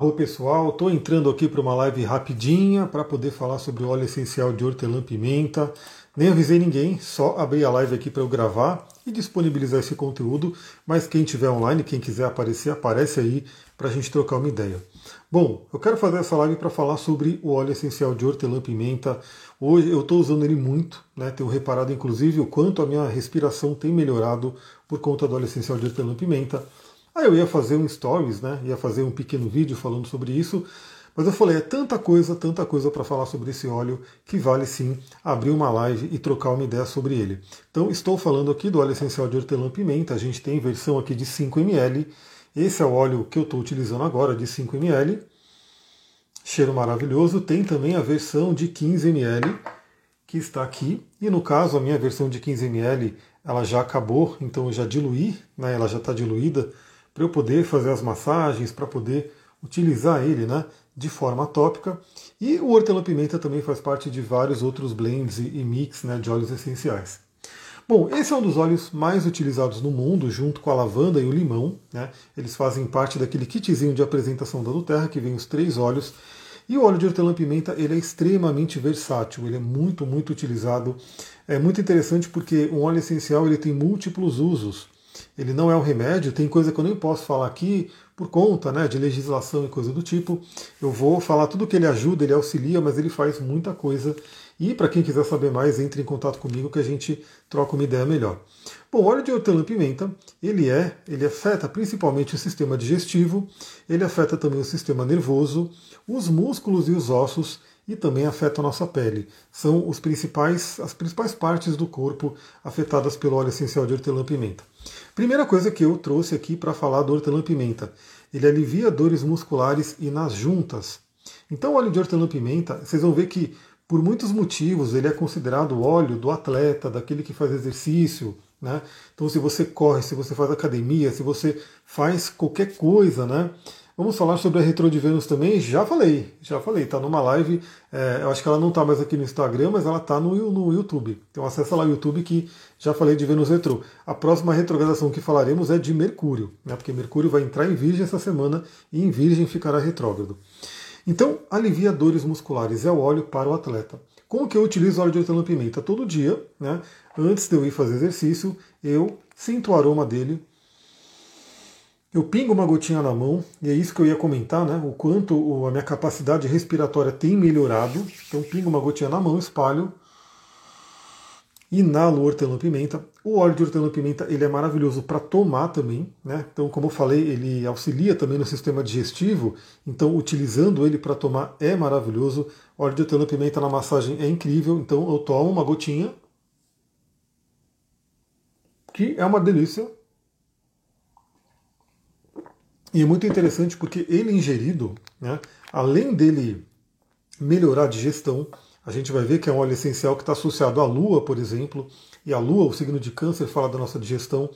Olá pessoal, estou entrando aqui para uma live rapidinha para poder falar sobre o óleo essencial de hortelã-pimenta. Nem avisei ninguém, só abri a live aqui para eu gravar e disponibilizar esse conteúdo. Mas quem tiver online, quem quiser aparecer, aparece aí para a gente trocar uma ideia. Bom, eu quero fazer essa live para falar sobre o óleo essencial de hortelã-pimenta. Hoje eu estou usando ele muito, né? Tenho reparado inclusive o quanto a minha respiração tem melhorado por conta do óleo essencial de hortelã-pimenta. Aí eu ia fazer um stories, né? Ia fazer um pequeno vídeo falando sobre isso. Mas eu falei, é tanta coisa, tanta coisa para falar sobre esse óleo que vale sim abrir uma live e trocar uma ideia sobre ele. Então estou falando aqui do óleo essencial de hortelã-pimenta. A gente tem versão aqui de 5 ml. Esse é o óleo que eu estou utilizando agora, de 5 ml. Cheiro maravilhoso. Tem também a versão de 15 ml que está aqui. E no caso, a minha versão de 15 ml ela já acabou, então eu já diluí, né, ela já está diluída para eu poder fazer as massagens, para poder utilizar ele né, de forma tópica. E o hortelã-pimenta também faz parte de vários outros blends e mix né, de óleos essenciais. Bom, esse é um dos óleos mais utilizados no mundo, junto com a lavanda e o limão. Né? Eles fazem parte daquele kitzinho de apresentação da Nuterra, que vem os três óleos. E o óleo de hortelã-pimenta ele é extremamente versátil, ele é muito, muito utilizado. É muito interessante porque um óleo essencial ele tem múltiplos usos ele não é um remédio, tem coisa que eu nem posso falar aqui por conta né, de legislação e coisa do tipo. Eu vou falar tudo que ele ajuda, ele auxilia, mas ele faz muita coisa. E para quem quiser saber mais, entre em contato comigo que a gente troca uma ideia melhor. Bom, o óleo de hortelã-pimenta, ele é, ele afeta principalmente o sistema digestivo, ele afeta também o sistema nervoso, os músculos e os ossos e também afeta a nossa pele. São os principais, as principais partes do corpo afetadas pelo óleo essencial de hortelã-pimenta. Primeira coisa que eu trouxe aqui para falar do hortelã-pimenta, ele alivia dores musculares e nas juntas. Então o óleo de hortelã-pimenta, vocês vão ver que por muitos motivos ele é considerado o óleo do atleta, daquele que faz exercício, né? Então se você corre, se você faz academia, se você faz qualquer coisa, né? Vamos falar sobre a Retro de Vênus também? Já falei, já falei, está numa live, é, eu acho que ela não está mais aqui no Instagram, mas ela está no, no YouTube. Então acessa lá o YouTube que já falei de Vênus Retro. A próxima retrogradação que falaremos é de Mercúrio, né, porque Mercúrio vai entrar em Virgem essa semana e em Virgem ficará retrógrado. Então, alivia dores musculares, é o óleo para o atleta. Como que eu utilizo óleo de hortelã-pimenta? Todo dia, né, antes de eu ir fazer exercício, eu sinto o aroma dele, eu pingo uma gotinha na mão, e é isso que eu ia comentar, né? O quanto a minha capacidade respiratória tem melhorado. Então, pingo uma gotinha na mão, espalho, inalo hortelã-pimenta. O óleo de hortelã-pimenta ele é maravilhoso para tomar também, né? Então, como eu falei, ele auxilia também no sistema digestivo. Então, utilizando ele para tomar é maravilhoso. O óleo de hortelã-pimenta na massagem é incrível. Então, eu tomo uma gotinha, que é uma delícia. E é muito interessante porque ele ingerido, né, além dele melhorar a digestão, a gente vai ver que é um óleo essencial que está associado à lua, por exemplo, e a lua, o signo de câncer, fala da nossa digestão.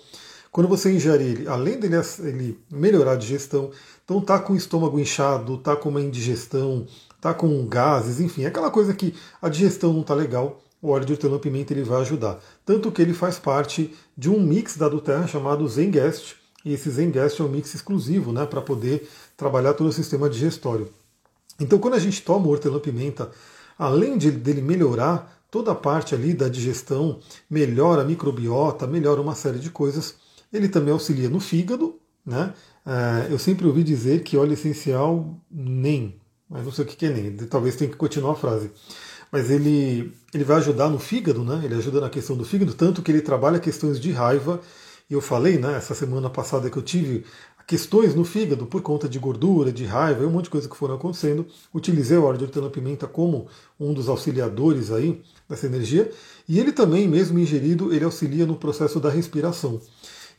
Quando você ingere ele, além dele ele melhorar a digestão, então tá com o estômago inchado, tá com uma indigestão, tá com gases, enfim, aquela coisa que a digestão não tá legal, o óleo de hortelã-pimenta ele vai ajudar. Tanto que ele faz parte de um mix da Duterra chamado Zengest, e esse Zengast é um mix exclusivo né, para poder trabalhar todo o sistema digestório. Então, quando a gente toma o hortelã-pimenta, além de, dele melhorar toda a parte ali da digestão, melhora a microbiota, melhora uma série de coisas, ele também auxilia no fígado. Né? É, eu sempre ouvi dizer que óleo essencial nem, mas não sei o que é nem, talvez tenha que continuar a frase. Mas ele, ele vai ajudar no fígado, né? ele ajuda na questão do fígado, tanto que ele trabalha questões de raiva eu falei, né, essa semana passada que eu tive questões no fígado por conta de gordura, de raiva e um monte de coisa que foram acontecendo. Utilizei o óleo de hortelã-pimenta como um dos auxiliadores aí dessa energia. E ele também, mesmo ingerido, ele auxilia no processo da respiração.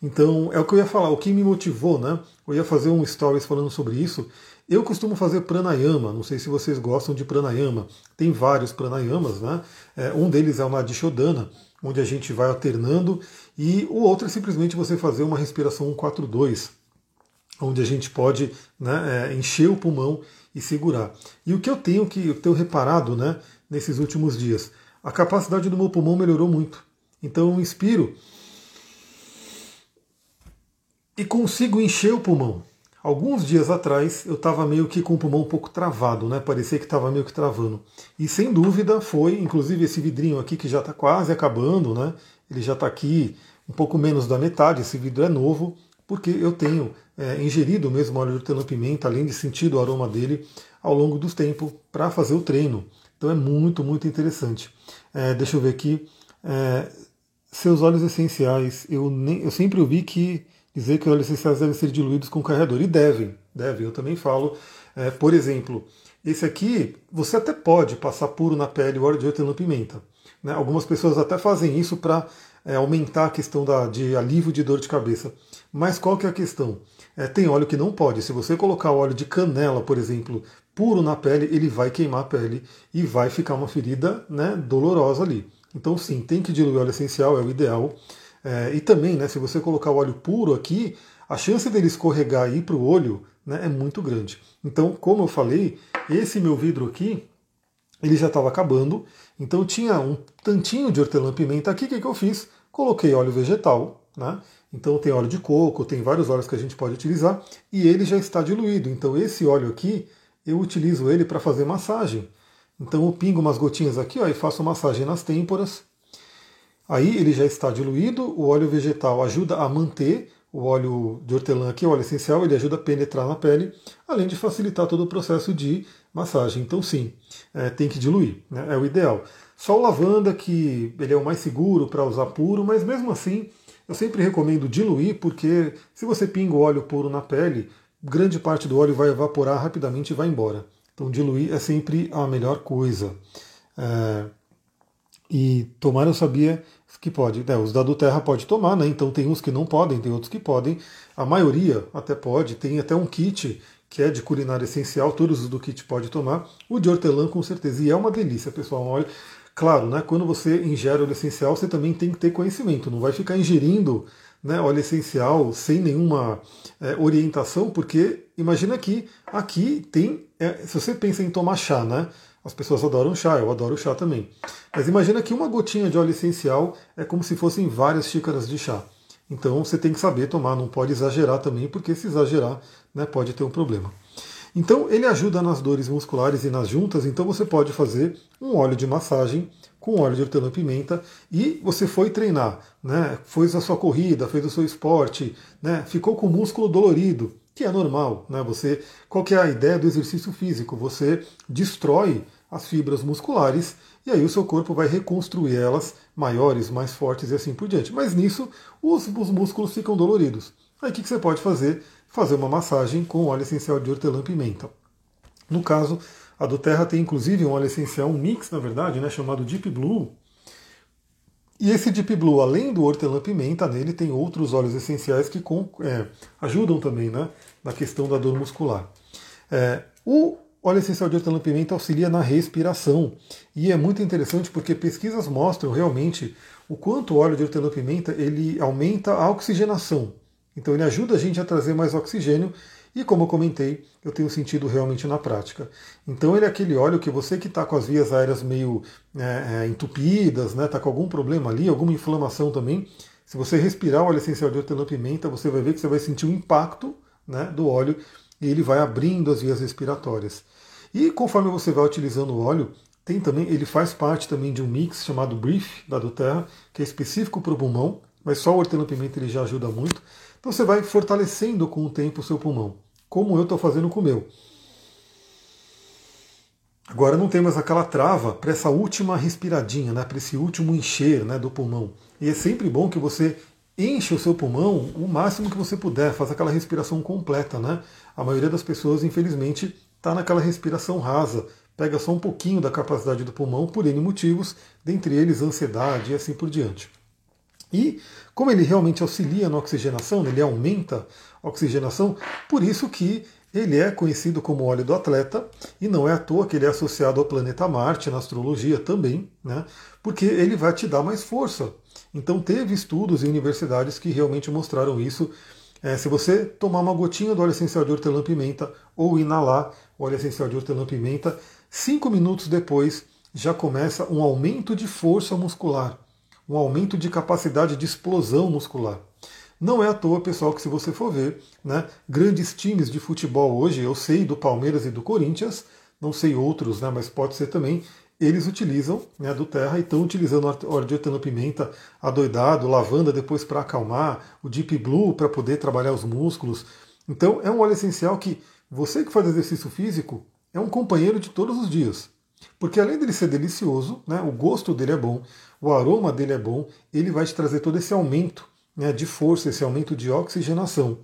Então, é o que eu ia falar, o que me motivou, né? Eu ia fazer um stories falando sobre isso. Eu costumo fazer pranayama, não sei se vocês gostam de pranayama. Tem vários pranayamas, né? É, um deles é o Nadishodana, onde a gente vai alternando, e o outro é simplesmente você fazer uma respiração 142, onde a gente pode né, é, encher o pulmão e segurar. E o que eu tenho que eu tenho reparado né, nesses últimos dias, a capacidade do meu pulmão melhorou muito. Então eu inspiro e consigo encher o pulmão. Alguns dias atrás eu estava meio que com o pulmão um pouco travado, né? Parecia que estava meio que travando. E sem dúvida foi, inclusive esse vidrinho aqui que já está quase acabando, né? Ele já está aqui um pouco menos da metade, esse vidro é novo, porque eu tenho é, ingerido mesmo óleo de hortelã-pimenta, além de sentir o aroma dele ao longo dos tempos para fazer o treino. Então é muito, muito interessante. É, deixa eu ver aqui. É, seus óleos essenciais, eu, nem, eu sempre ouvi que dizer que os óleos essenciais devem ser diluídos com carregador. E devem, devem. Eu também falo. É, por exemplo, esse aqui, você até pode passar puro na pele o óleo de hortelã-pimenta. Né? Algumas pessoas até fazem isso para é, aumentar a questão da, de alívio de dor de cabeça. Mas qual que é a questão? É, tem óleo que não pode. Se você colocar óleo de canela, por exemplo, puro na pele, ele vai queimar a pele e vai ficar uma ferida né, dolorosa ali. Então, sim, tem que diluir óleo essencial, é o ideal. É, e também, né, se você colocar o óleo puro aqui, a chance dele escorregar e ir para o olho né, é muito grande. Então, como eu falei, esse meu vidro aqui, ele já estava acabando, então tinha um tantinho de hortelã-pimenta aqui, o que, que eu fiz? Coloquei óleo vegetal, né? Então tem óleo de coco, tem vários óleos que a gente pode utilizar, e ele já está diluído. Então esse óleo aqui, eu utilizo ele para fazer massagem. Então eu pingo umas gotinhas aqui ó, e faço massagem nas têmporas, Aí ele já está diluído, o óleo vegetal ajuda a manter o óleo de hortelã aqui, o óleo essencial, ele ajuda a penetrar na pele, além de facilitar todo o processo de massagem. Então sim, é, tem que diluir, né? é o ideal. Só o lavanda que ele é o mais seguro para usar puro, mas mesmo assim eu sempre recomendo diluir, porque se você pinga o óleo puro na pele, grande parte do óleo vai evaporar rapidamente e vai embora. Então diluir é sempre a melhor coisa. É, e tomar eu sabia que pode. Né, os da do Terra pode tomar, né? Então tem uns que não podem, tem outros que podem. A maioria até pode. Tem até um kit que é de culinária essencial, todos os do kit pode tomar. O de hortelã com certeza. E é uma delícia, pessoal. Olha, claro, né? Quando você ingere óleo essencial, você também tem que ter conhecimento. Não vai ficar ingerindo né, óleo essencial sem nenhuma é, orientação, porque imagina que aqui tem. É, se você pensa em tomar chá, né? As pessoas adoram chá, eu adoro chá também. Mas imagina que uma gotinha de óleo essencial é como se fossem várias xícaras de chá. Então você tem que saber tomar, não pode exagerar também, porque se exagerar né, pode ter um problema. Então ele ajuda nas dores musculares e nas juntas, então você pode fazer um óleo de massagem com óleo de hortelã-pimenta e você foi treinar, né, fez a sua corrida, fez o seu esporte, né, ficou com o músculo dolorido, que é normal. Né, você, qual que é a ideia do exercício físico? Você destrói as fibras musculares e aí o seu corpo vai reconstruir elas maiores, mais fortes e assim por diante. Mas nisso os, os músculos ficam doloridos. Aí o que, que você pode fazer? Fazer uma massagem com óleo essencial de hortelã-pimenta. No caso, a do Terra tem inclusive um óleo essencial, um mix na verdade, né, chamado Deep Blue. E esse Deep Blue, além do hortelã-pimenta, nele tem outros óleos essenciais que com, é, ajudam também né, na questão da dor muscular. É, o óleo essencial de hortelã-pimenta auxilia na respiração. E é muito interessante porque pesquisas mostram realmente o quanto o óleo de hortelã-pimenta ele aumenta a oxigenação. Então ele ajuda a gente a trazer mais oxigênio e como eu comentei, eu tenho sentido realmente na prática. Então ele é aquele óleo que você que está com as vias aéreas meio é, é, entupidas, está né, tá com algum problema ali, alguma inflamação também, se você respirar o óleo essencial de hortelã-pimenta, você vai ver que você vai sentir o impacto né, do óleo e ele vai abrindo as vias respiratórias. E conforme você vai utilizando o óleo, tem também, ele faz parte também de um mix chamado Brief da Doterra, que é específico para o pulmão, mas só o hortelã-pimenta ele já ajuda muito. Então você vai fortalecendo com o tempo o seu pulmão, como eu estou fazendo com o meu. Agora não tem mais aquela trava para essa última respiradinha, né, para esse último encher né, do pulmão. E é sempre bom que você enche o seu pulmão o máximo que você puder, faz aquela respiração completa. Né? A maioria das pessoas, infelizmente, está naquela respiração rasa, pega só um pouquinho da capacidade do pulmão por N motivos, dentre eles ansiedade e assim por diante. E como ele realmente auxilia na oxigenação, ele aumenta a oxigenação, por isso que ele é conhecido como óleo do atleta, e não é à toa que ele é associado ao planeta Marte na astrologia também, né? porque ele vai te dar mais força. Então teve estudos em universidades que realmente mostraram isso. É, se você tomar uma gotinha do óleo essencial de hortelã-pimenta ou inalar, óleo essencial de hortelã-pimenta, cinco minutos depois já começa um aumento de força muscular, um aumento de capacidade de explosão muscular. Não é à toa, pessoal, que se você for ver, né, grandes times de futebol hoje, eu sei do Palmeiras e do Corinthians, não sei outros, né, mas pode ser também, eles utilizam né, do terra e estão utilizando óleo de hortelã-pimenta adoidado, lavanda depois para acalmar, o Deep Blue para poder trabalhar os músculos. Então é um óleo essencial que você que faz exercício físico é um companheiro de todos os dias. Porque além dele ser delicioso, né, o gosto dele é bom, o aroma dele é bom, ele vai te trazer todo esse aumento né, de força, esse aumento de oxigenação.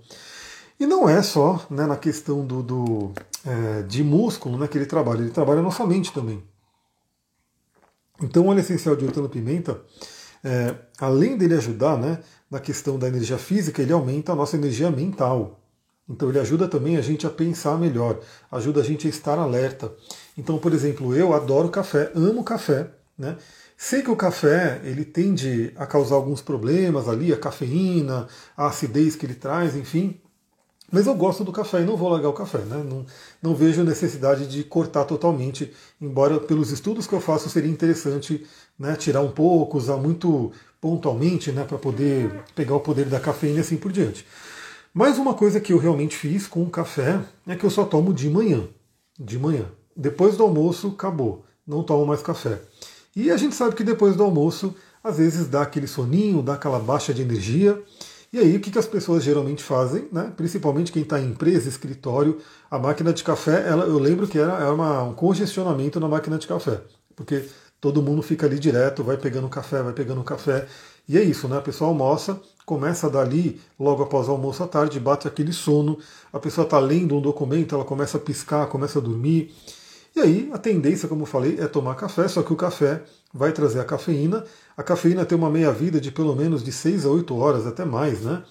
E não é só né, na questão do, do é, de músculo né, que ele trabalha, ele trabalha nossa mente também. Então o óleo essencial de hortelã-pimenta, é, além dele ajudar né, na questão da energia física, ele aumenta a nossa energia mental. Então ele ajuda também a gente a pensar melhor, ajuda a gente a estar alerta. Então, por exemplo, eu adoro café, amo café, né? Sei que o café ele tende a causar alguns problemas ali, a cafeína, a acidez que ele traz, enfim. Mas eu gosto do café e não vou largar o café, né? Não, não vejo necessidade de cortar totalmente, embora pelos estudos que eu faço seria interessante né, tirar um pouco, usar muito pontualmente né, para poder pegar o poder da cafeína e assim por diante. Mas uma coisa que eu realmente fiz com o café é que eu só tomo de manhã. De manhã. Depois do almoço, acabou. Não tomo mais café. E a gente sabe que depois do almoço, às vezes dá aquele soninho, dá aquela baixa de energia. E aí, o que, as pessoas geralmente fazem, né? principalmente quem está em empresa, escritório, a máquina de café, ela, eu lembro que era, era uma, um congestionamento na máquina de café, porque todo mundo fica ali direto, vai pegando café, vai pegando café, e é isso, né? A pessoa almoça, começa dali, logo após o almoço à tarde, bate aquele sono, a pessoa está lendo um documento, ela começa a piscar, começa a dormir. E aí a tendência, como eu falei, é tomar café, só que o café vai trazer a cafeína. A cafeína tem uma meia-vida de pelo menos de 6 a 8 horas, até mais, né?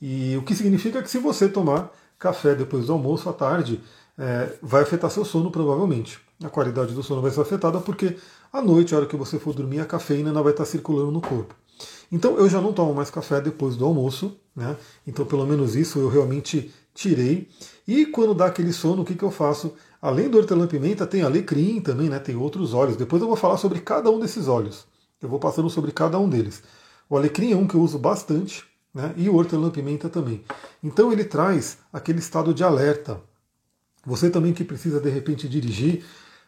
E o que significa que se você tomar café depois do almoço à tarde, é, vai afetar seu sono provavelmente. A qualidade do sono vai ser afetada porque à noite, a hora que você for dormir, a cafeína não vai estar circulando no corpo. Então eu já não tomo mais café depois do almoço, né? Então pelo menos isso eu realmente tirei. E quando dá aquele sono, o que, que eu faço? Além do hortelã-pimenta, tem alecrim também, né? Tem outros óleos. Depois eu vou falar sobre cada um desses óleos. Eu vou passando sobre cada um deles. O alecrim é um que eu uso bastante, né? E o hortelã-pimenta também. Então ele traz aquele estado de alerta. Você também que precisa de repente dirigir.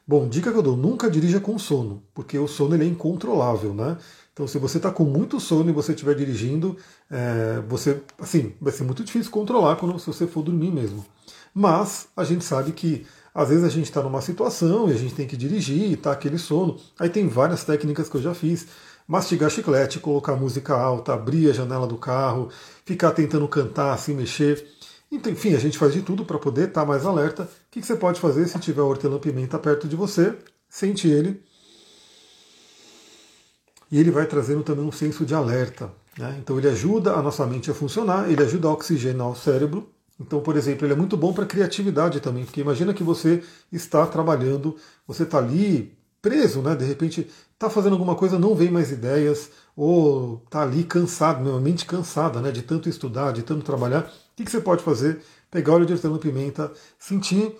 Bom, dica que eu dou: nunca dirija com sono, porque o sono ele é incontrolável, né? Então, se você está com muito sono e você estiver dirigindo, é, você, assim, vai ser muito difícil controlar quando se você for dormir mesmo. Mas a gente sabe que às vezes a gente está numa situação e a gente tem que dirigir e tá aquele sono. Aí tem várias técnicas que eu já fiz. Mastigar chiclete, colocar música alta, abrir a janela do carro, ficar tentando cantar, assim, mexer. Então, enfim, a gente faz de tudo para poder estar tá mais alerta. O que, que você pode fazer se tiver hortelã-pimenta perto de você? Sente ele. E ele vai trazendo também um senso de alerta. Né? Então ele ajuda a nossa mente a funcionar, ele ajuda a oxigenar o cérebro, então, por exemplo, ele é muito bom para criatividade também, porque imagina que você está trabalhando, você está ali preso, né? De repente está fazendo alguma coisa, não vem mais ideias, ou está ali cansado, né? mente cansada, né? De tanto estudar, de tanto trabalhar. O que, que você pode fazer? Pegar óleo de hortelã-pimenta, sentir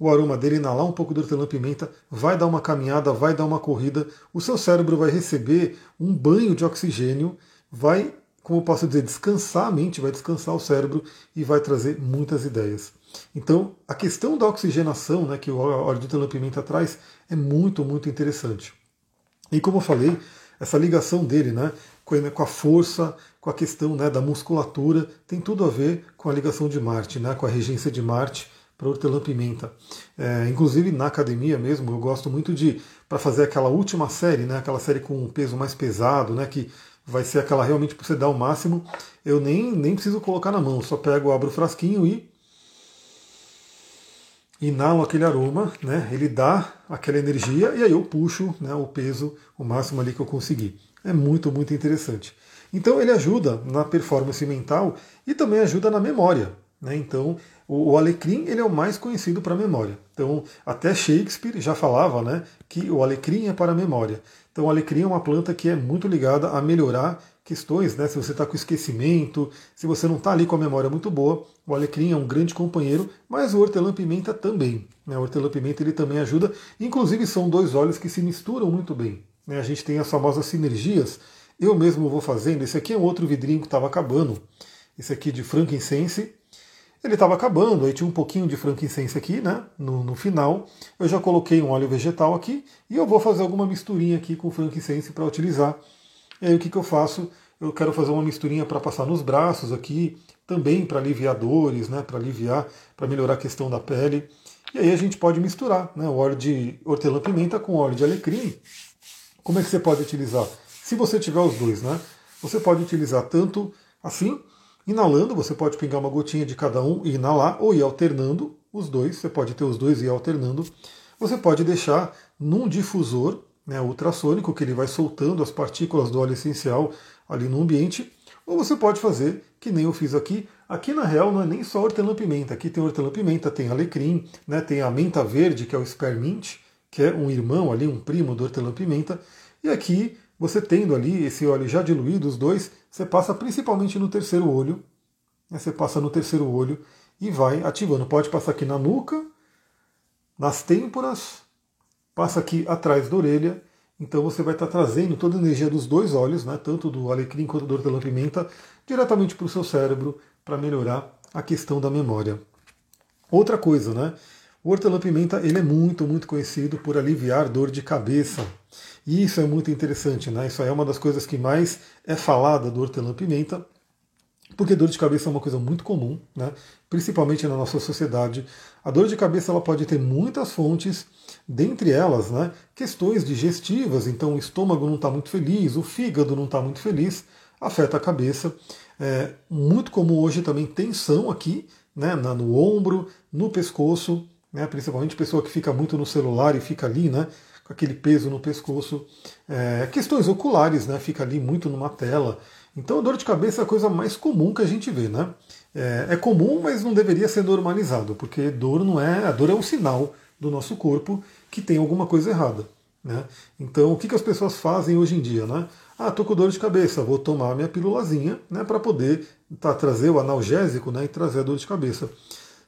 o aroma dele, inalar um pouco do hortelã-pimenta, vai dar uma caminhada, vai dar uma corrida, o seu cérebro vai receber um banho de oxigênio, vai como posso dizer, descansar a mente, vai descansar o cérebro e vai trazer muitas ideias. Então, a questão da oxigenação né, que o óleo de telepimenta traz é muito, muito interessante. E como eu falei, essa ligação dele né, com a força, com a questão né, da musculatura, tem tudo a ver com a ligação de Marte, né, com a regência de Marte para hortelã-pimenta. É, inclusive na academia mesmo, eu gosto muito de, para fazer aquela última série, né, aquela série com um peso mais pesado, né, que vai ser aquela realmente para você dar o máximo. Eu nem, nem preciso colocar na mão, só pego, abro o frasquinho e inalo aquele aroma, né? Ele dá aquela energia e aí eu puxo né, o peso o máximo ali que eu conseguir. É muito, muito interessante. Então ele ajuda na performance mental e também ajuda na memória. Né? Então o, o alecrim ele é o mais conhecido para memória. Então até Shakespeare já falava né, que o alecrim é para a memória. Então, o alecrim é uma planta que é muito ligada a melhorar questões, né? Se você está com esquecimento, se você não está ali com a memória muito boa, o alecrim é um grande companheiro, mas o hortelã-pimenta também. Né? O hortelã-pimenta ele também ajuda, inclusive são dois óleos que se misturam muito bem. Né? A gente tem as famosas sinergias eu mesmo vou fazendo. Esse aqui é outro vidrinho que estava acabando. Esse aqui de frankincense. Ele estava acabando, aí tinha um pouquinho de frankincense aqui, né? No, no, final. Eu já coloquei um óleo vegetal aqui e eu vou fazer alguma misturinha aqui com frankincense para utilizar. E aí o que, que eu faço? Eu quero fazer uma misturinha para passar nos braços aqui, também para aliviar dores, né? Para aliviar, para melhorar a questão da pele. E aí a gente pode misturar né, o óleo de hortelã-pimenta com óleo de alecrim. Como é que você pode utilizar? Se você tiver os dois, né? Você pode utilizar tanto assim, inalando, você pode pegar uma gotinha de cada um e inalar, ou ir alternando os dois, você pode ter os dois e ir alternando. Você pode deixar num difusor né, ultrassônico, que ele vai soltando as partículas do óleo essencial ali no ambiente, ou você pode fazer, que nem eu fiz aqui, Aqui na real não é nem só hortelã-pimenta, aqui tem hortelã-pimenta, tem alecrim, né, tem a menta verde, que é o spearmint, que é um irmão ali, um primo do hortelã-pimenta. E aqui, você tendo ali esse óleo já diluído, os dois, você passa principalmente no terceiro olho. Né, você passa no terceiro olho e vai ativando. Pode passar aqui na nuca, nas têmporas, passa aqui atrás da orelha. Então você vai estar trazendo toda a energia dos dois olhos, né, tanto do alecrim quanto do hortelã-pimenta, diretamente para o seu cérebro, para melhorar a questão da memória. Outra coisa, né? O hortelã-pimenta ele é muito, muito conhecido por aliviar dor de cabeça. E isso é muito interessante, né? Isso é uma das coisas que mais é falada do hortelã-pimenta, porque dor de cabeça é uma coisa muito comum, né? principalmente na nossa sociedade. A dor de cabeça ela pode ter muitas fontes, dentre elas né, questões digestivas, então o estômago não está muito feliz, o fígado não está muito feliz, afeta a cabeça. É muito comum hoje também tensão aqui, né, no ombro, no pescoço, né, principalmente pessoa que fica muito no celular e fica ali, né, com aquele peso no pescoço. É, questões oculares, né, fica ali muito numa tela. Então a dor de cabeça é a coisa mais comum que a gente vê, né? É, é comum, mas não deveria ser normalizado, porque dor não é, a dor é um sinal do nosso corpo que tem alguma coisa errada. Né? Então, o que, que as pessoas fazem hoje em dia? Né? Ah, tô com dor de cabeça, vou tomar minha pílulazinha, né, para poder tá, trazer o analgésico, né, e trazer a dor de cabeça.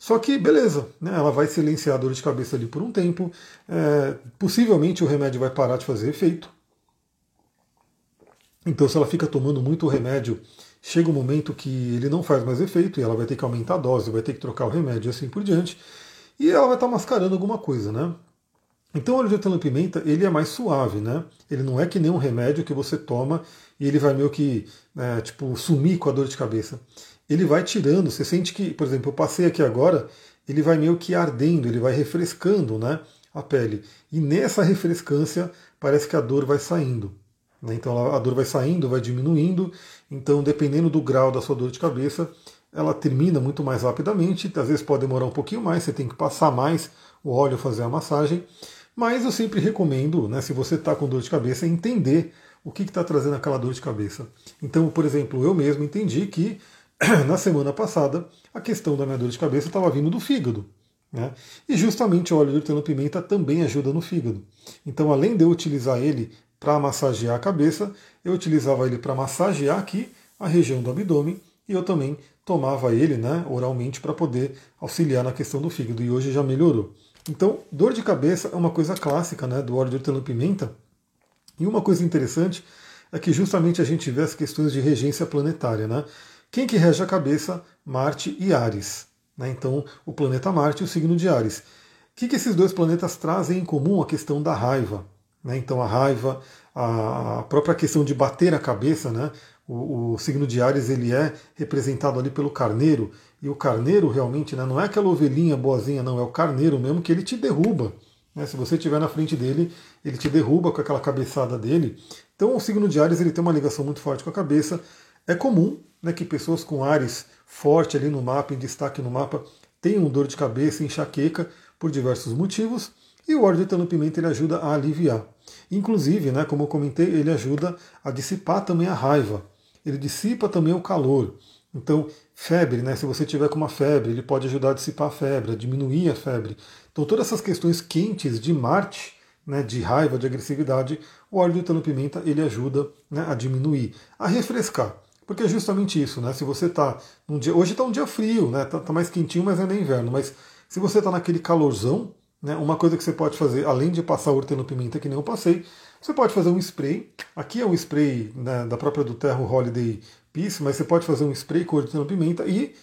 Só que, beleza, né, ela vai silenciar a dor de cabeça ali por um tempo, é, possivelmente o remédio vai parar de fazer efeito. Então, se ela fica tomando muito remédio, chega um momento que ele não faz mais efeito e ela vai ter que aumentar a dose, vai ter que trocar o remédio e assim por diante. E ela vai estar tá mascarando alguma coisa, né? Então o óleo de hortelã-pimenta ele é mais suave, né? Ele não é que nem um remédio que você toma e ele vai meio que é, tipo sumir com a dor de cabeça. Ele vai tirando. Você sente que, por exemplo, eu passei aqui agora, ele vai meio que ardendo, ele vai refrescando, né? A pele. E nessa refrescância parece que a dor vai saindo. Né? Então a dor vai saindo, vai diminuindo. Então dependendo do grau da sua dor de cabeça, ela termina muito mais rapidamente. Às vezes pode demorar um pouquinho mais. Você tem que passar mais o óleo, fazer a massagem. Mas eu sempre recomendo, né, se você está com dor de cabeça, entender o que está trazendo aquela dor de cabeça. Então, por exemplo, eu mesmo entendi que na semana passada a questão da minha dor de cabeça estava vindo do fígado. Né? E justamente o óleo de hortelã-pimenta também ajuda no fígado. Então, além de eu utilizar ele para massagear a cabeça, eu utilizava ele para massagear aqui a região do abdômen e eu também tomava ele né, oralmente para poder auxiliar na questão do fígado. E hoje já melhorou. Então, dor de cabeça é uma coisa clássica né, do óleo de hortelã-pimenta. E uma coisa interessante é que justamente a gente vê as questões de regência planetária. Né? Quem que rege a cabeça? Marte e Ares. Né? Então, o planeta Marte e o signo de Ares. O que, que esses dois planetas trazem em comum? A questão da raiva. Né? Então, a raiva, a própria questão de bater a cabeça, né? O, o, signo de Ares ele é representado ali pelo carneiro, e o carneiro realmente né, não é aquela ovelhinha boazinha, não, é o carneiro mesmo que ele te derruba. Né? Se você estiver na frente dele, ele te derruba com aquela cabeçada dele. Então o signo de Ares ele tem uma ligação muito forte com a cabeça. É comum né, que pessoas com Ares forte ali no mapa, em destaque no mapa, tenham dor de cabeça, enxaqueca, por diversos motivos. E o óleo de pimenta ele ajuda a aliviar. Inclusive, né, como eu comentei, ele ajuda a dissipar também a raiva ele dissipa também o calor. Então, febre, né? Se você tiver com uma febre, ele pode ajudar a dissipar a febre, a diminuir a febre. Então, todas essas questões quentes de Marte, né, de raiva, de agressividade, o óleo de hortelã-pimenta ele ajuda né, a diminuir, a refrescar. Porque é justamente isso, né? Se você está num dia. Hoje está um dia frio, né? Tá, tá, mais quentinho, mas é no inverno. Mas se você está naquele calorzão, Né? Uma coisa que você pode fazer, além de passar hortelã-pimenta, que nem eu passei, você pode fazer um spray. Aqui é um spray né, da própria do Terro Holiday Peace, mas você pode fazer um spray com hortelã-pimenta e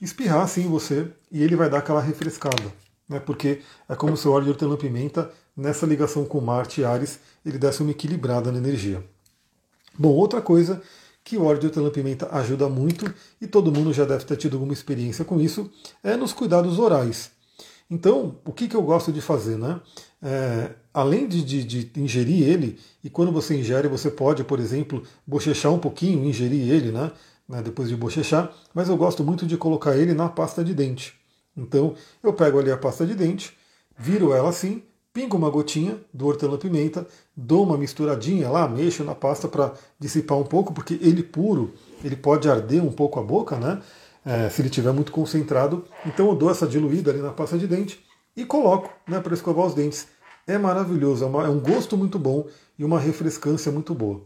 espirrar assim você, e ele vai dar aquela refrescada. Né? Porque é como se o óleo de hortelã-pimenta, nessa ligação com Marte e Ares, ele desse uma equilibrada na energia. Bom, outra coisa que o óleo de hortelã-pimenta ajuda muito, e todo mundo já deve ter tido alguma experiência com isso, é nos cuidados orais. Então, o que, que eu gosto de fazer? Né? É, além de, de, de, ingerir ele, e quando você ingere, você pode, por exemplo, bochechar um pouquinho, ingerir ele, né? né depois de bochechar, mas eu gosto muito de colocar ele na pasta de dente. Então, eu pego ali a pasta de dente, viro ela assim, pingo uma gotinha do hortelã-pimenta, dou uma misturadinha lá, mexo na pasta para dissipar um pouco, porque ele puro, ele pode arder um pouco a boca, né? É, se ele estiver muito concentrado. Então eu dou essa diluída ali na pasta de dente e coloco né, para escovar os dentes. É maravilhoso, é, uma, é um gosto muito bom e uma refrescância muito boa.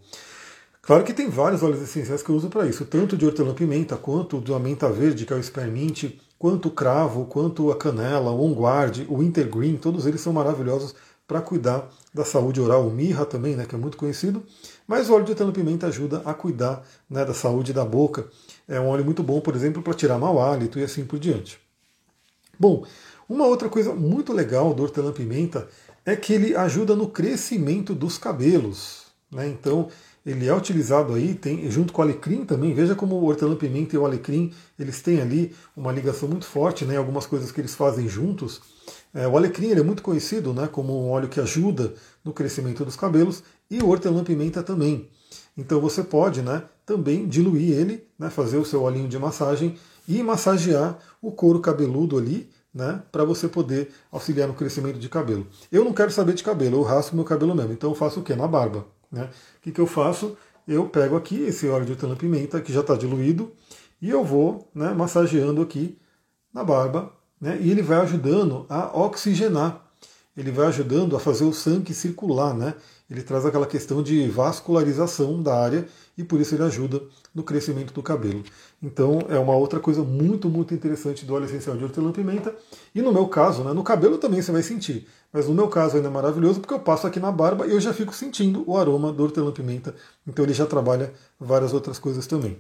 Claro que tem vários óleos essenciais que eu uso para isso, tanto de hortelã-pimenta, quanto da menta verde, que é o spearmint, quanto o cravo, quanto a canela, o onguard, o wintergreen, todos eles são maravilhosos para cuidar da saúde oral. O mirra também, né, que é muito conhecido, mas o óleo de hortelã-pimenta ajuda a cuidar né, da saúde da boca. É um óleo muito bom, por exemplo, para tirar mau hálito e assim por diante. Bom, uma outra coisa muito legal do hortelã-pimenta é que ele ajuda no crescimento dos cabelos. Né? Então, ele é utilizado aí, tem, junto com o alecrim também. Veja como o hortelã-pimenta e o alecrim eles têm ali uma ligação muito forte, né? algumas coisas que eles fazem juntos. É, o alecrim ele é muito conhecido né, como um óleo que ajuda no crescimento dos cabelos e o hortelã-pimenta também. Então você pode né, também diluir ele, né, fazer o seu olhinho de massagem e massagear o couro cabeludo ali, né, para você poder auxiliar no crescimento de cabelo. Eu não quero saber de cabelo, eu raspo meu cabelo mesmo, então eu faço o que? Na barba. Né? O que, que eu faço? Eu pego aqui esse óleo de hortelã-pimenta que já está diluído e eu vou né, massageando aqui na barba né, e ele vai ajudando a oxigenar, ele vai ajudando a fazer o sangue circular, né? Ele traz aquela questão de vascularização da área e por isso ele ajuda no crescimento do cabelo. Então é uma outra coisa muito, muito interessante do óleo essencial de hortelã-pimenta. E no meu caso, né, no cabelo também você vai sentir, mas no meu caso ainda é maravilhoso porque eu passo aqui na barba e eu já fico sentindo o aroma do hortelã-pimenta. Então ele já trabalha várias outras coisas também.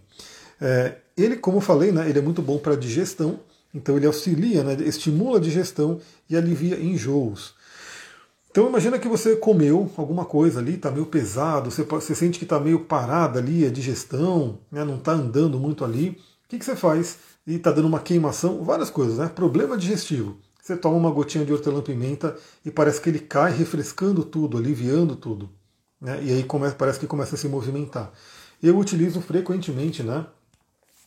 É, ele, como eu falei, né, ele é muito bom para digestão, então ele auxilia, né, estimula a digestão e alivia enjoos. Então imagina que você comeu alguma coisa ali, está meio pesado, você, você sente que está meio parada ali a digestão, né, não está andando muito ali. O que, que você faz? E está dando uma queimação, várias coisas, né? Problema digestivo. Você toma uma gotinha de hortelã-pimenta e parece que ele cai refrescando tudo, aliviando tudo. Né? E aí começa, parece que começa a se movimentar. Eu utilizo frequentemente, né?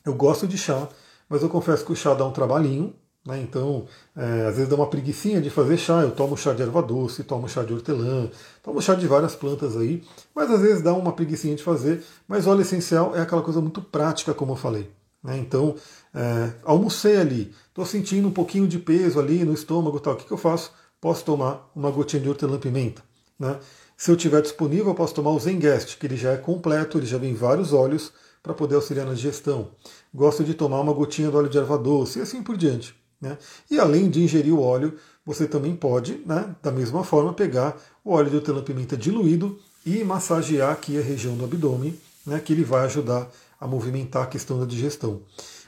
Eu gosto de chá, mas eu confesso que o chá dá um trabalhinho, né? Então, é, às vezes dá uma preguiçinha de fazer chá. Eu tomo chá de erva doce, tomo chá de hortelã, tomo chá de várias plantas aí, mas às vezes dá uma preguiçinha de fazer. Mas óleo essencial é aquela coisa muito prática, como eu falei. Né? Então, é, almocei ali, estou sentindo um pouquinho de peso ali no estômago tal. O que, que eu faço? Posso tomar uma gotinha de hortelã-pimenta. Né? Se eu tiver disponível, eu posso tomar o Zengest, que ele já é completo, ele já vem vários óleos para poder auxiliar na digestão. Gosto de tomar uma gotinha do óleo de erva doce e assim por diante. Né? E além de ingerir o óleo, você também pode, né, da mesma forma, pegar o óleo de hortelã-pimenta diluído e massagear aqui a região do abdômen, né, que ele vai ajudar a movimentar a questão da digestão.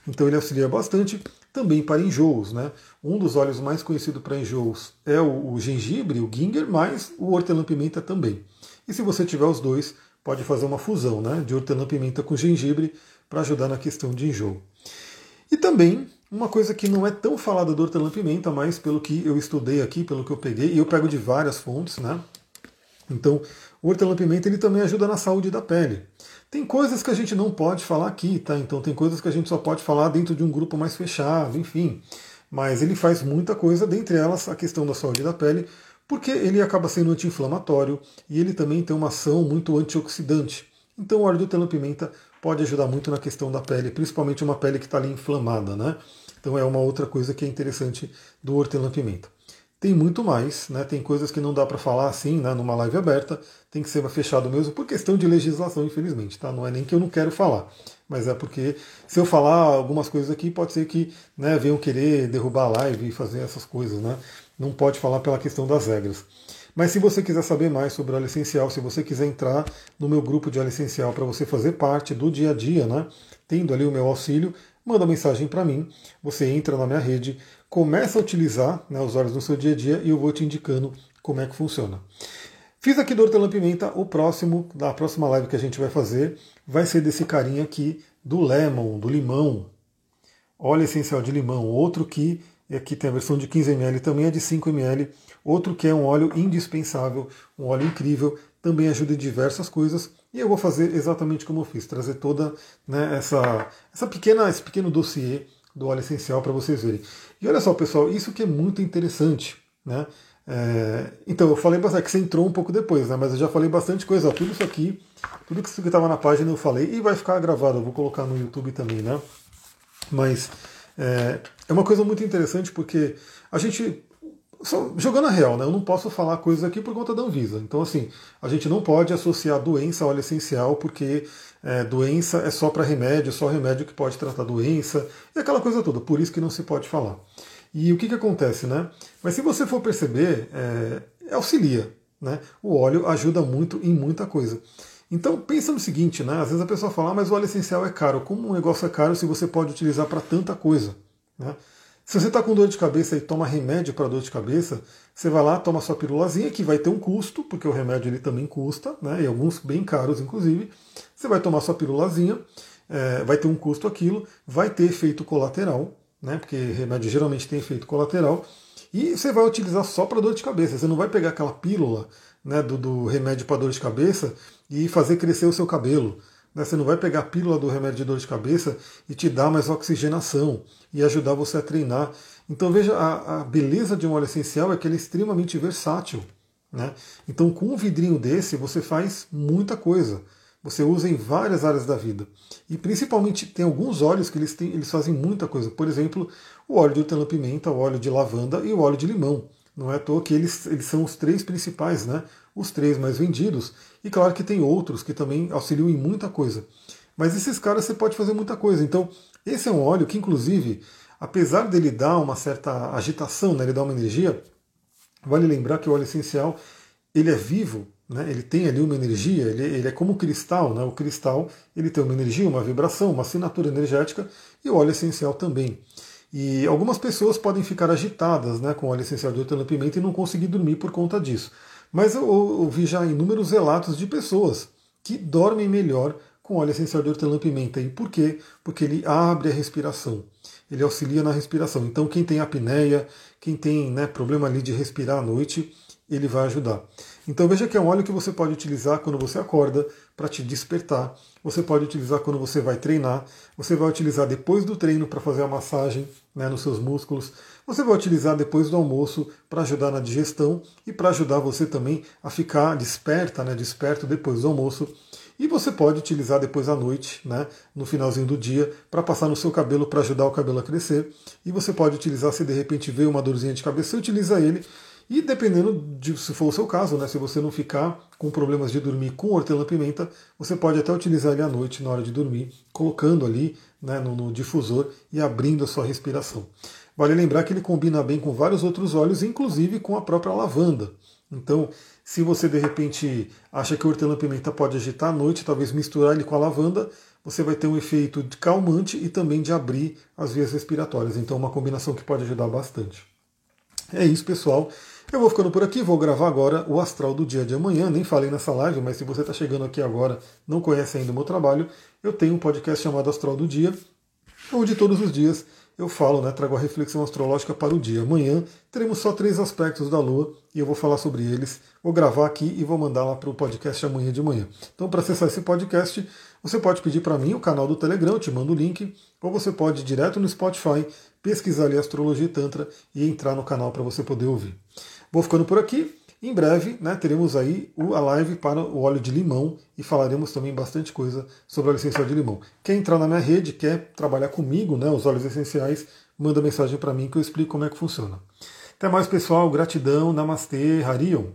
Então ele auxilia bastante também para enjoos. Né? Um dos óleos mais conhecidos para enjoos é o, o gengibre, o ginger, mas o hortelã-pimenta também. E se você tiver os dois, pode fazer uma fusão né, de hortelã-pimenta com gengibre para ajudar na questão de enjoo. E também uma coisa que não é tão falada do hortelã-pimenta, mas pelo que eu estudei aqui, pelo que eu peguei, e eu pego de várias fontes, né? Então, o hortelã-pimenta ele também ajuda na saúde da pele. Tem coisas que a gente não pode falar aqui, tá? Então tem coisas que a gente só pode falar dentro de um grupo mais fechado, enfim. Mas ele faz muita coisa, dentre elas a questão da saúde da pele, porque ele acaba sendo anti-inflamatório e ele também tem uma ação muito antioxidante. Então o óleo de hortelã-pimenta pode ajudar muito na questão da pele, principalmente uma pele que está ali inflamada, né? Então é uma outra coisa que é interessante do hortelã-pimenta. Tem muito mais, né? Tem coisas que não dá para falar assim, né? Numa live aberta, tem que ser fechado mesmo por questão de legislação, infelizmente, tá? Não é nem que eu não quero falar, mas é porque se eu falar algumas coisas aqui, pode ser que né, venham querer derrubar a live e fazer essas coisas, né? não pode falar pela questão das regras. Mas se você quiser saber mais sobre óleo essencial, se você quiser entrar no meu grupo de óleo essencial para você fazer parte do dia a dia, né, tendo ali o meu auxílio, manda mensagem para mim, você entra na minha rede, começa a utilizar né, os óleos no seu dia a dia e eu vou te indicando como é que funciona. Fiz aqui do hortelã-pimenta, o próximo, da próxima live que a gente vai fazer, vai ser desse carinha aqui do lemon, do limão. Óleo essencial de limão, outro que aqui tem a versão de 15 ml, também é de 5 ml, outro que é um óleo indispensável, um óleo incrível, também ajuda em diversas coisas, e eu vou fazer exatamente como eu fiz, trazer toda né, essa, essa pequena, esse pequeno dossiê do óleo essencial para vocês verem. E olha só, pessoal, isso que é muito interessante, né? É, então, eu falei bastante, que você entrou um pouco depois, né? Mas eu já falei bastante coisa, ó, tudo isso aqui, tudo que estava na página eu falei, e vai ficar gravado, eu vou colocar no YouTube também, né? Mas é, é uma coisa muito interessante porque a gente. Só, jogando a real, né? Eu não posso falar coisas aqui por conta da Anvisa. Então, assim, a gente não pode associar doença a óleo essencial, porque é, doença é só para remédio, só remédio que pode tratar doença, e aquela coisa toda. Por isso que não se pode falar. E o que, que acontece, né? Mas se você for perceber, é, auxilia. Né? O óleo ajuda muito em muita coisa. Então pensa no seguinte, né? Às vezes a pessoa fala, ah, mas o óleo essencial é caro. Como um negócio é caro se você pode utilizar para tanta coisa? Né? Se você está com dor de cabeça e toma remédio para dor de cabeça, você vai lá, toma sua pirulazinha, que vai ter um custo, porque o remédio ele também custa, né? e alguns bem caros, inclusive. Você vai tomar sua pirulazinha, é, vai ter um custo aquilo, vai ter efeito colateral, né? Porque remédio geralmente tem efeito colateral. E você vai utilizar só para dor de cabeça. Você não vai pegar aquela pílula né, do, do remédio para dor de cabeça e fazer crescer o seu cabelo. Né? Você não vai pegar a pílula do remédio de dor de cabeça e te dar mais oxigenação e ajudar você a treinar. Então veja, a, a beleza de um óleo essencial é que ele é extremamente versátil. Né? Então com um vidrinho desse você faz muita coisa. Você usa em várias áreas da vida. E principalmente tem alguns óleos que eles, têm, eles fazem muita coisa. Por exemplo, o óleo de hortelã-pimenta, o óleo de lavanda e o óleo de limão. Não é à toa que eles, eles são os três principais, né? Os três mais vendidos. E claro que tem outros que também auxiliam em muita coisa. Mas esses caras você pode fazer muita coisa. Então, esse é um óleo que, inclusive, apesar dele dar uma certa agitação, né, ele dá uma energia, vale lembrar que o óleo essencial ele é vivo né? Ele tem ali uma energia, ele, ele é como cristal, né? o cristal ele tem uma energia, uma vibração, uma assinatura energética e o óleo essencial também. E algumas pessoas podem ficar agitadas né, com óleo essencial de hortelã-pimenta e não conseguir dormir por conta disso. Mas eu ouvi já inúmeros relatos de pessoas que dormem melhor com óleo essencial de hortelã-pimenta. E por quê? Porque ele abre a respiração. Ele auxilia na respiração. Então quem tem apneia, quem tem né, problema ali de respirar à noite, ele vai ajudar. Então veja que é um óleo que você pode utilizar quando você acorda para te despertar. Você pode utilizar quando você vai treinar. Você vai utilizar depois do treino para fazer a massagem né, nos seus músculos. Você vai utilizar depois do almoço para ajudar na digestão e para ajudar você também a ficar desperta, né, desperto depois do almoço. E você pode utilizar depois à noite, né, no finalzinho do dia, para passar no seu cabelo para ajudar o cabelo a crescer. E você pode utilizar se de repente veio uma dorzinha de cabeça, você utiliza ele e dependendo de se for o seu caso, né, se você não ficar com problemas de dormir com hortelã-pimenta, você pode até utilizar ele à noite na hora de dormir, colocando ali né, no, no, difusor e abrindo a sua respiração. Vale lembrar que ele combina bem com vários outros óleos, inclusive com a própria lavanda. Então, se você de repente acha que o hortelã-pimenta pode agitar à noite, talvez misturar ele com a lavanda, você vai ter um efeito de calmante e também de abrir as vias respiratórias. Então, uma combinação que pode ajudar bastante. É isso, pessoal. Eu vou ficando por aqui, vou gravar agora o astral do dia de amanhã. Nem falei nessa live, mas se você está chegando aqui agora, não conhece ainda o meu trabalho, eu tenho um podcast chamado Astral do Dia, onde todos os dias eu falo, né, trago a reflexão astrológica para o dia. Amanhã teremos só três aspectos da Lua e eu vou falar sobre eles. Vou gravar aqui e vou mandar lá para o podcast amanhã de manhã. Então, para acessar esse podcast, você pode pedir para mim o canal do Telegram, eu te mando o link, ou você pode ir direto no Spotify, pesquisar ali Astrologia e Tantra e entrar no canal para você poder ouvir. Vou ficando por aqui. Em breve né, teremos aí a live para o óleo de limão e falaremos também bastante coisa sobre óleo essencial de limão. Quer entrar na minha rede, quer trabalhar comigo, né, os óleos essenciais, manda mensagem para mim que eu explico como é que funciona. Até mais, pessoal. Gratidão. Namastê. Harion.